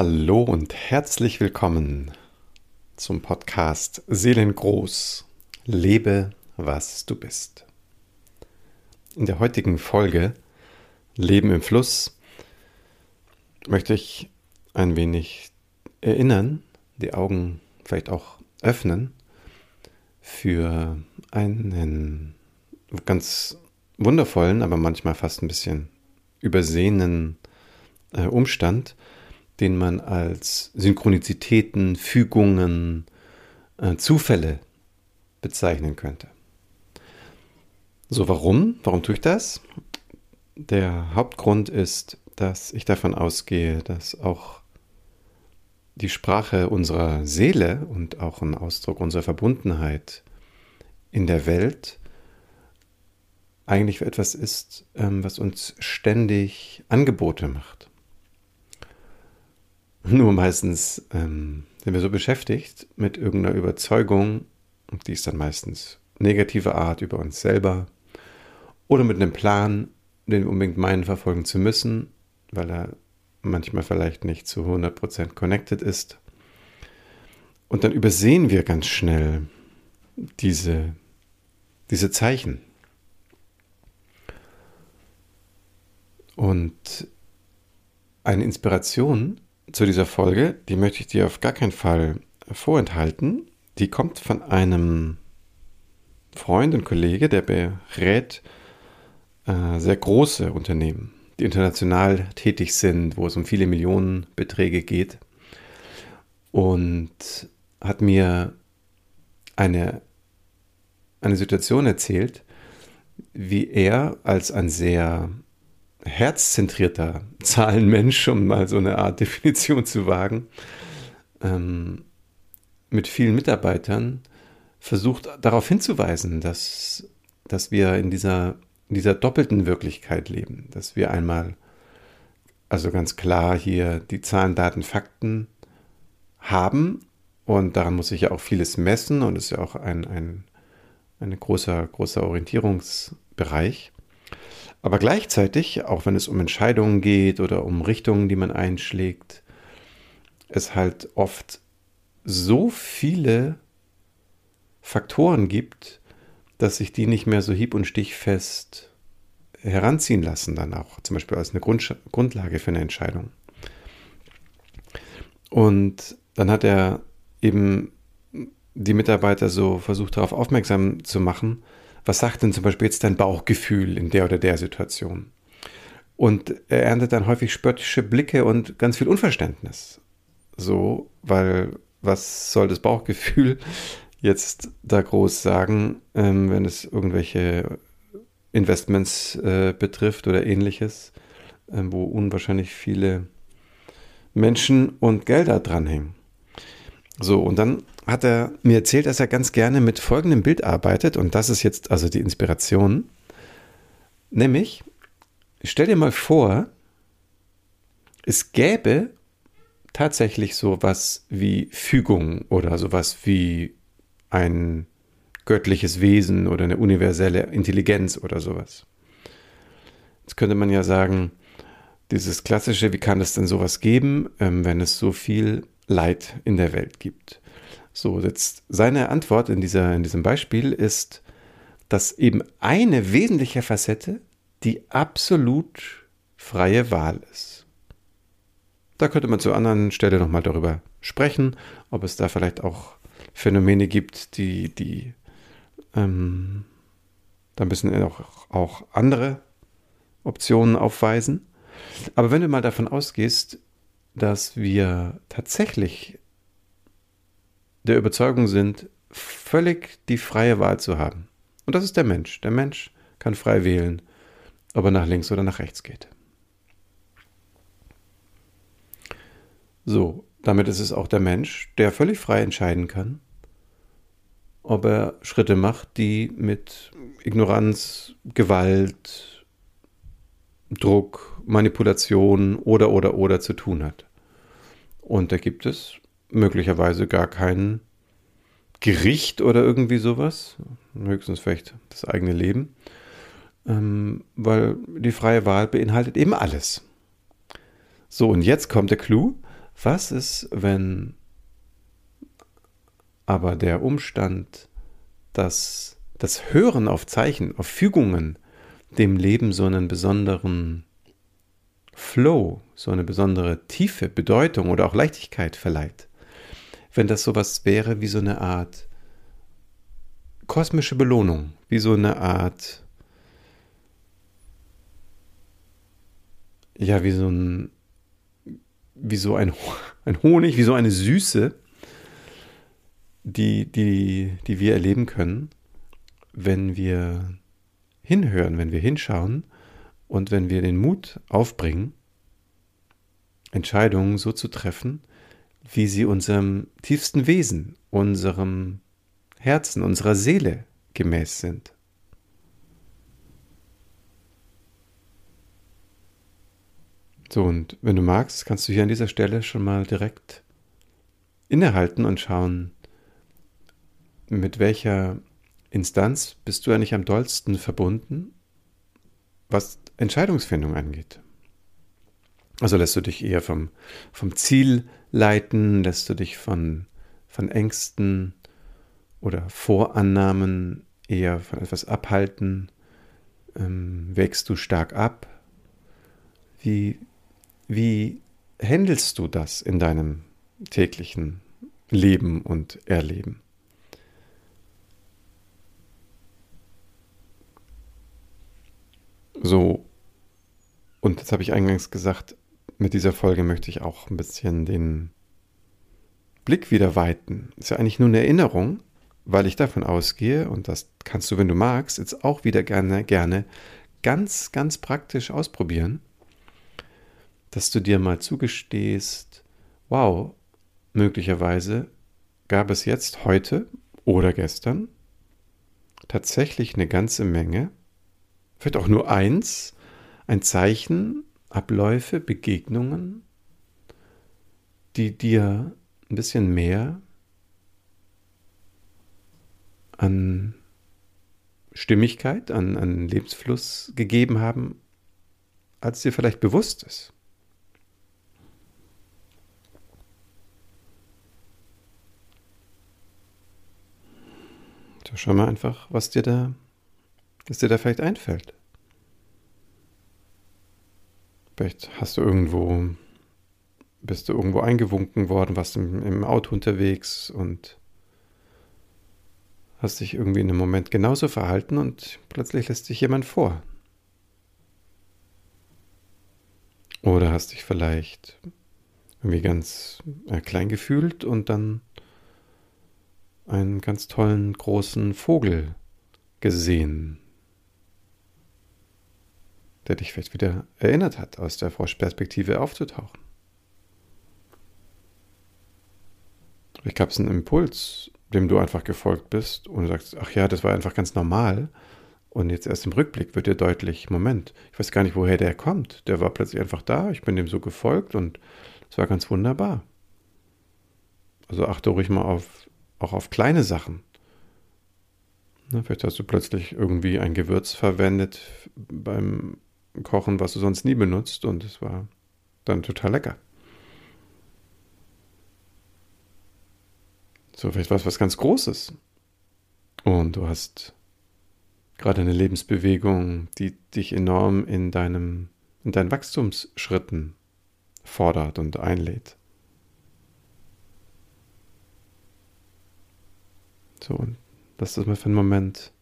Hallo und herzlich willkommen zum Podcast Seelengroß. Lebe, was du bist. In der heutigen Folge Leben im Fluss möchte ich ein wenig erinnern, die Augen vielleicht auch öffnen für einen ganz wundervollen, aber manchmal fast ein bisschen übersehenen äh, Umstand, den man als Synchronizitäten, Fügungen, äh, Zufälle bezeichnen könnte. So, warum? Warum tue ich das? Der Hauptgrund ist, dass ich davon ausgehe, dass auch die Sprache unserer Seele und auch ein Ausdruck unserer Verbundenheit in der Welt eigentlich etwas ist, ähm, was uns ständig Angebote macht. Nur meistens ähm, sind wir so beschäftigt mit irgendeiner Überzeugung, die ist dann meistens negative Art über uns selber oder mit einem Plan, den wir unbedingt meinen, verfolgen zu müssen, weil er manchmal vielleicht nicht zu 100% connected ist. Und dann übersehen wir ganz schnell diese, diese Zeichen. Und eine Inspiration zu dieser Folge, die möchte ich dir auf gar keinen Fall vorenthalten. Die kommt von einem Freund und Kollege, der berät äh, sehr große Unternehmen, die international tätig sind, wo es um viele Millionen Beträge geht. Und hat mir eine, eine Situation erzählt, wie er als ein sehr herzzentrierter Zahlenmensch, um mal so eine Art Definition zu wagen, ähm, mit vielen Mitarbeitern versucht darauf hinzuweisen, dass, dass wir in dieser, in dieser doppelten Wirklichkeit leben, dass wir einmal, also ganz klar hier die Zahlen, Daten, Fakten haben und daran muss sich ja auch vieles messen und ist ja auch ein, ein, ein großer, großer Orientierungsbereich. Aber gleichzeitig, auch wenn es um Entscheidungen geht oder um Richtungen, die man einschlägt, es halt oft so viele Faktoren gibt, dass sich die nicht mehr so hieb- und stichfest heranziehen lassen, dann auch zum Beispiel als eine Grund Grundlage für eine Entscheidung. Und dann hat er eben die Mitarbeiter so versucht darauf aufmerksam zu machen, was sagt denn zum Beispiel jetzt dein Bauchgefühl in der oder der Situation? Und er erntet dann häufig spöttische Blicke und ganz viel Unverständnis. So, weil was soll das Bauchgefühl jetzt da groß sagen, ähm, wenn es irgendwelche Investments äh, betrifft oder ähnliches, äh, wo unwahrscheinlich viele Menschen und Gelder dranhängen. So, und dann hat er mir erzählt, dass er ganz gerne mit folgendem Bild arbeitet und das ist jetzt also die Inspiration. Nämlich, stell dir mal vor, es gäbe tatsächlich sowas wie Fügung oder sowas wie ein göttliches Wesen oder eine universelle Intelligenz oder sowas. Jetzt könnte man ja sagen, dieses klassische, wie kann es denn sowas geben, ähm, wenn es so viel Leid in der Welt gibt? So, jetzt seine Antwort in, dieser, in diesem Beispiel ist, dass eben eine wesentliche Facette die absolut freie Wahl ist. Da könnte man zu anderen Stelle nochmal darüber sprechen, ob es da vielleicht auch Phänomene gibt, die, die ähm, da bisschen auch, auch andere Optionen aufweisen. Aber wenn du mal davon ausgehst, dass wir tatsächlich der Überzeugung sind, völlig die freie Wahl zu haben. Und das ist der Mensch. Der Mensch kann frei wählen, ob er nach links oder nach rechts geht. So, damit ist es auch der Mensch, der völlig frei entscheiden kann, ob er Schritte macht, die mit Ignoranz, Gewalt, Druck, Manipulation oder oder oder zu tun hat. Und da gibt es möglicherweise gar kein Gericht oder irgendwie sowas, höchstens vielleicht das eigene Leben, ähm, weil die freie Wahl beinhaltet eben alles. So, und jetzt kommt der Clou. Was ist, wenn aber der Umstand, dass das Hören auf Zeichen, auf Fügungen dem Leben so einen besonderen Flow, so eine besondere Tiefe, Bedeutung oder auch Leichtigkeit verleiht. Wenn das sowas wäre wie so eine Art kosmische Belohnung, wie so eine Art, ja, wie so ein, wie so ein, ein Honig, wie so eine Süße, die, die, die wir erleben können, wenn wir hinhören, wenn wir hinschauen und wenn wir den Mut aufbringen, Entscheidungen so zu treffen, wie sie unserem tiefsten Wesen, unserem Herzen, unserer Seele gemäß sind. So, und wenn du magst, kannst du hier an dieser Stelle schon mal direkt innehalten und schauen, mit welcher Instanz bist du eigentlich am dollsten verbunden, was Entscheidungsfindung angeht. Also lässt du dich eher vom, vom Ziel leiten, lässt du dich von, von Ängsten oder Vorannahmen eher von etwas abhalten, ähm, wächst du stark ab. Wie, wie handelst du das in deinem täglichen Leben und Erleben? So, und jetzt habe ich eingangs gesagt, mit dieser Folge möchte ich auch ein bisschen den Blick wieder weiten. Ist ja eigentlich nur eine Erinnerung, weil ich davon ausgehe, und das kannst du, wenn du magst, jetzt auch wieder gerne, gerne ganz, ganz praktisch ausprobieren, dass du dir mal zugestehst, wow, möglicherweise gab es jetzt heute oder gestern tatsächlich eine ganze Menge vielleicht auch nur eins, ein Zeichen, Abläufe, Begegnungen, die dir ein bisschen mehr an Stimmigkeit, an, an Lebensfluss gegeben haben, als dir vielleicht bewusst ist. So, schau mal einfach, was dir da was dir da vielleicht einfällt. Vielleicht hast du irgendwo, bist du irgendwo eingewunken worden, warst im, im Auto unterwegs und hast dich irgendwie in einem Moment genauso verhalten und plötzlich lässt sich jemand vor. Oder hast dich vielleicht irgendwie ganz äh, klein gefühlt und dann einen ganz tollen großen Vogel gesehen, der dich vielleicht wieder erinnert hat, aus der Froschperspektive aufzutauchen. Vielleicht gab es einen Impuls, dem du einfach gefolgt bist und sagst, ach ja, das war einfach ganz normal. Und jetzt erst im Rückblick wird dir deutlich, Moment, ich weiß gar nicht, woher der kommt. Der war plötzlich einfach da, ich bin dem so gefolgt und es war ganz wunderbar. Also achte ruhig mal auf, auch auf kleine Sachen. Na, vielleicht hast du plötzlich irgendwie ein Gewürz verwendet beim kochen, was du sonst nie benutzt und es war dann total lecker. So, vielleicht war es was ganz Großes. Und du hast gerade eine Lebensbewegung, die dich enorm in deinem, in deinen Wachstumsschritten fordert und einlädt. So, und lass das mal für einen Moment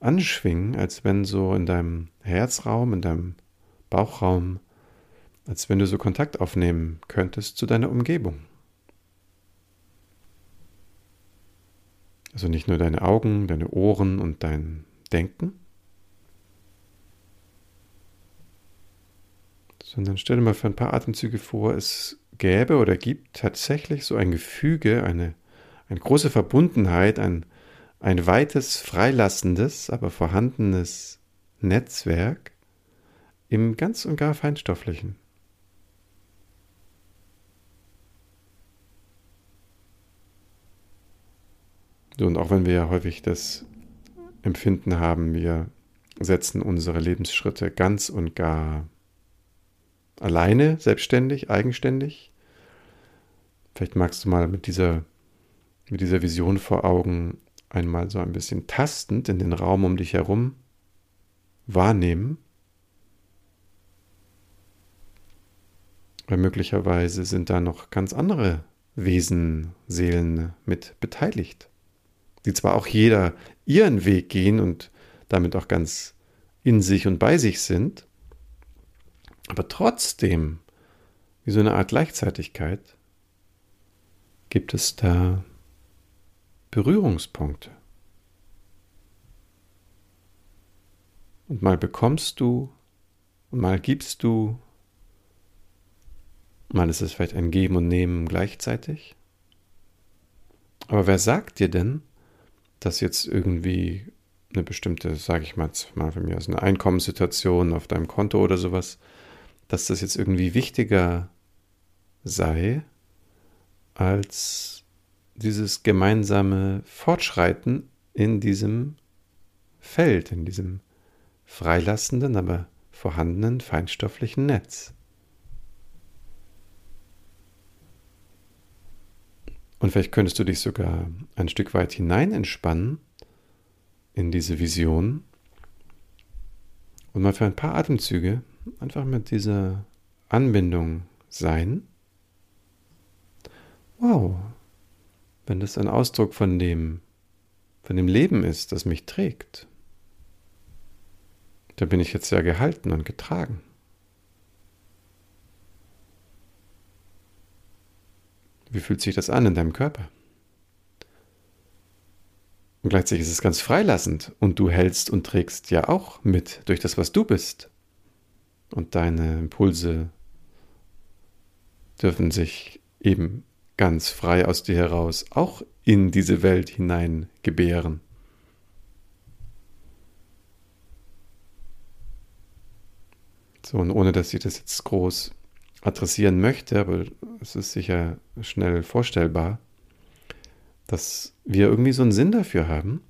anschwingen, als wenn so in deinem Herzraum, in deinem Bauchraum, als wenn du so Kontakt aufnehmen könntest zu deiner Umgebung. Also nicht nur deine Augen, deine Ohren und dein Denken, sondern stell dir mal für ein paar Atemzüge vor, es gäbe oder gibt tatsächlich so ein Gefüge, eine, eine große Verbundenheit, ein, ein weites, freilassendes, aber vorhandenes Netzwerk im ganz und gar feinstofflichen. Und auch wenn wir ja häufig das Empfinden haben, wir setzen unsere Lebensschritte ganz und gar alleine, selbstständig, eigenständig, Vielleicht magst du mal mit dieser, mit dieser Vision vor Augen einmal so ein bisschen tastend in den Raum um dich herum wahrnehmen. Weil möglicherweise sind da noch ganz andere Wesen, Seelen mit beteiligt, die zwar auch jeder ihren Weg gehen und damit auch ganz in sich und bei sich sind, aber trotzdem, wie so eine Art Gleichzeitigkeit, gibt es da Berührungspunkte. Und mal bekommst du und mal gibst du, mal ist es vielleicht ein Geben und Nehmen gleichzeitig. Aber wer sagt dir denn, dass jetzt irgendwie eine bestimmte, sage ich mal, mal für mich aus eine Einkommenssituation auf deinem Konto oder sowas, dass das jetzt irgendwie wichtiger sei als dieses gemeinsame Fortschreiten in diesem Feld, in diesem freilassenden, aber vorhandenen feinstofflichen Netz. Und vielleicht könntest du dich sogar ein Stück weit hinein entspannen in diese Vision und mal für ein paar Atemzüge einfach mit dieser Anbindung sein. Wow, wenn das ein Ausdruck von dem, von dem Leben ist, das mich trägt, dann bin ich jetzt ja gehalten und getragen. Wie fühlt sich das an in deinem Körper? Und gleichzeitig ist es ganz freilassend und du hältst und trägst ja auch mit durch das, was du bist. Und deine Impulse dürfen sich eben ganz frei aus dir heraus auch in diese Welt hinein gebären. So, und ohne dass ich das jetzt groß adressieren möchte, aber es ist sicher schnell vorstellbar, dass wir irgendwie so einen Sinn dafür haben,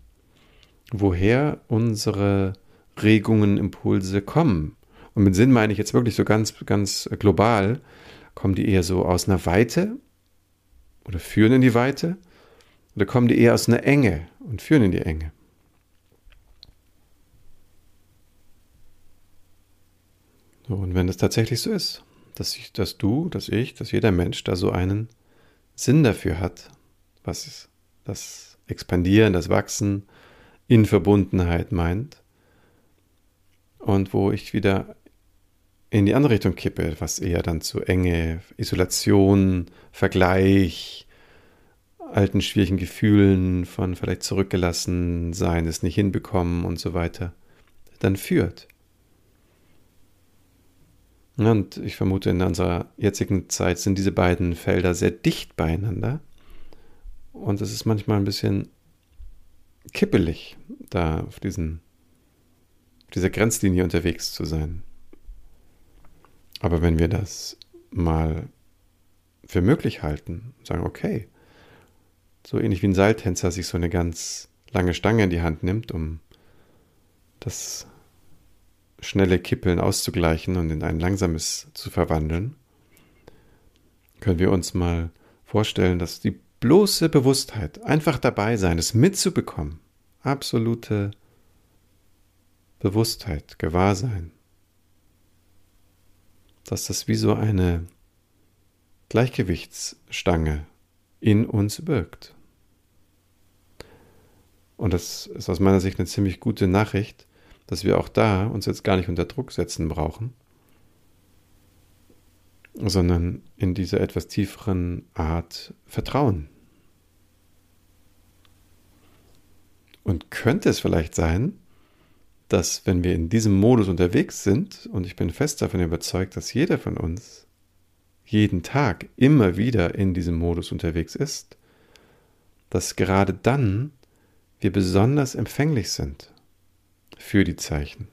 woher unsere Regungen, Impulse kommen. Und mit Sinn meine ich jetzt wirklich so ganz, ganz global, kommen die eher so aus einer Weite oder führen in die Weite oder kommen die eher aus einer Enge und führen in die Enge? So, und wenn es tatsächlich so ist, dass, ich, dass du, dass ich, dass jeder Mensch da so einen Sinn dafür hat, was ist, das Expandieren, das Wachsen in Verbundenheit meint. Und wo ich wieder in die andere Richtung kippe, was eher dann zu Enge, Isolation, Vergleich, alten schwierigen Gefühlen von vielleicht zurückgelassen sein, es nicht hinbekommen und so weiter, dann führt. Und ich vermute, in unserer jetzigen Zeit sind diese beiden Felder sehr dicht beieinander. Und es ist manchmal ein bisschen kippelig, da auf diesen, dieser Grenzlinie unterwegs zu sein. Aber wenn wir das mal für möglich halten, sagen, okay, so ähnlich wie ein Seiltänzer sich so eine ganz lange Stange in die Hand nimmt, um das schnelle Kippeln auszugleichen und in ein langsames zu verwandeln, können wir uns mal vorstellen, dass die bloße Bewusstheit, einfach dabei sein, es mitzubekommen, absolute Bewusstheit, Gewahrsein, dass das wie so eine Gleichgewichtsstange in uns wirkt. Und das ist aus meiner Sicht eine ziemlich gute Nachricht, dass wir auch da uns jetzt gar nicht unter Druck setzen brauchen, sondern in dieser etwas tieferen Art Vertrauen. Und könnte es vielleicht sein, dass wenn wir in diesem Modus unterwegs sind, und ich bin fest davon überzeugt, dass jeder von uns jeden Tag immer wieder in diesem Modus unterwegs ist, dass gerade dann wir besonders empfänglich sind für die Zeichen.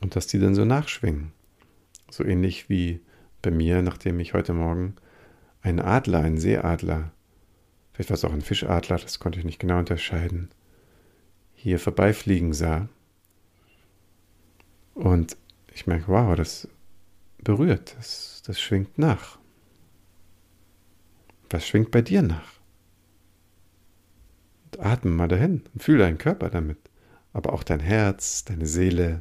Und dass die dann so nachschwingen. So ähnlich wie bei mir, nachdem ich heute Morgen einen Adler, einen Seeadler, vielleicht war es auch ein Fischadler, das konnte ich nicht genau unterscheiden, hier vorbeifliegen sah. Und ich merke, wow, das berührt, das, das schwingt nach. Was schwingt bei dir nach? Und atme mal dahin und fühle deinen Körper damit, aber auch dein Herz, deine Seele.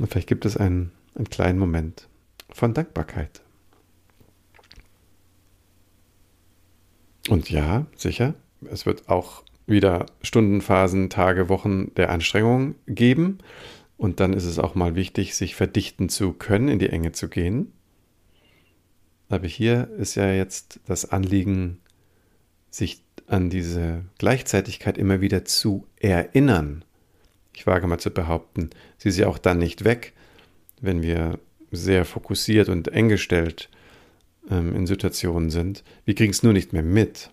Und vielleicht gibt es einen, einen kleinen Moment von Dankbarkeit. Und ja, sicher, es wird auch wieder Stundenphasen, Tage, Wochen der Anstrengung geben. Und dann ist es auch mal wichtig, sich verdichten zu können, in die Enge zu gehen. Aber hier ist ja jetzt das Anliegen, sich an diese Gleichzeitigkeit immer wieder zu erinnern. Ich wage mal zu behaupten, sie ist ja auch dann nicht weg, wenn wir sehr fokussiert und eng gestellt ähm, in Situationen sind. Wir kriegen es nur nicht mehr mit,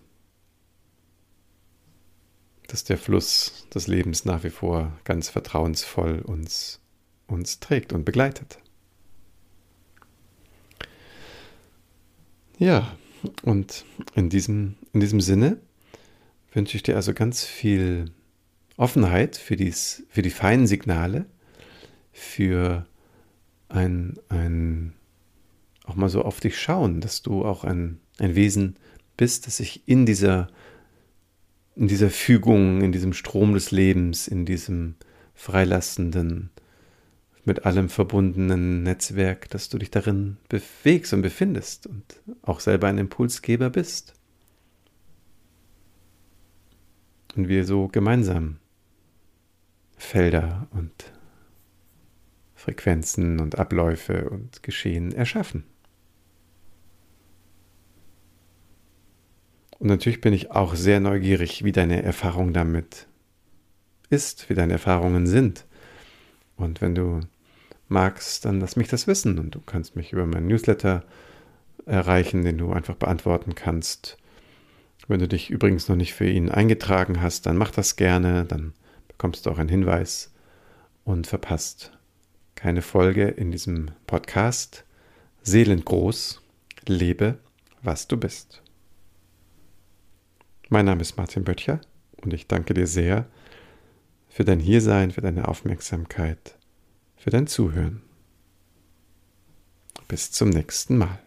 dass der Fluss des Lebens nach wie vor ganz vertrauensvoll uns, uns trägt und begleitet. Ja, und in diesem, in diesem Sinne wünsche ich dir also ganz viel Offenheit für, dies, für die feinen Signale, für ein, ein auch mal so auf dich schauen, dass du auch ein, ein Wesen bist, das sich in dieser, in dieser Fügung, in diesem Strom des Lebens, in diesem freilassenden, mit allem verbundenen Netzwerk, dass du dich darin bewegst und befindest und auch selber ein Impulsgeber bist. Und wir so gemeinsam Felder und Frequenzen und Abläufe und Geschehen erschaffen. Und natürlich bin ich auch sehr neugierig, wie deine Erfahrung damit ist, wie deine Erfahrungen sind. Und wenn du magst, dann lass mich das wissen. Und du kannst mich über meinen Newsletter erreichen, den du einfach beantworten kannst. Wenn du dich übrigens noch nicht für ihn eingetragen hast, dann mach das gerne. Dann bekommst du auch einen Hinweis und verpasst keine Folge in diesem Podcast. Seelengroß, lebe, was du bist. Mein Name ist Martin Böttcher und ich danke dir sehr für dein Hiersein, für deine Aufmerksamkeit, für dein Zuhören. Bis zum nächsten Mal.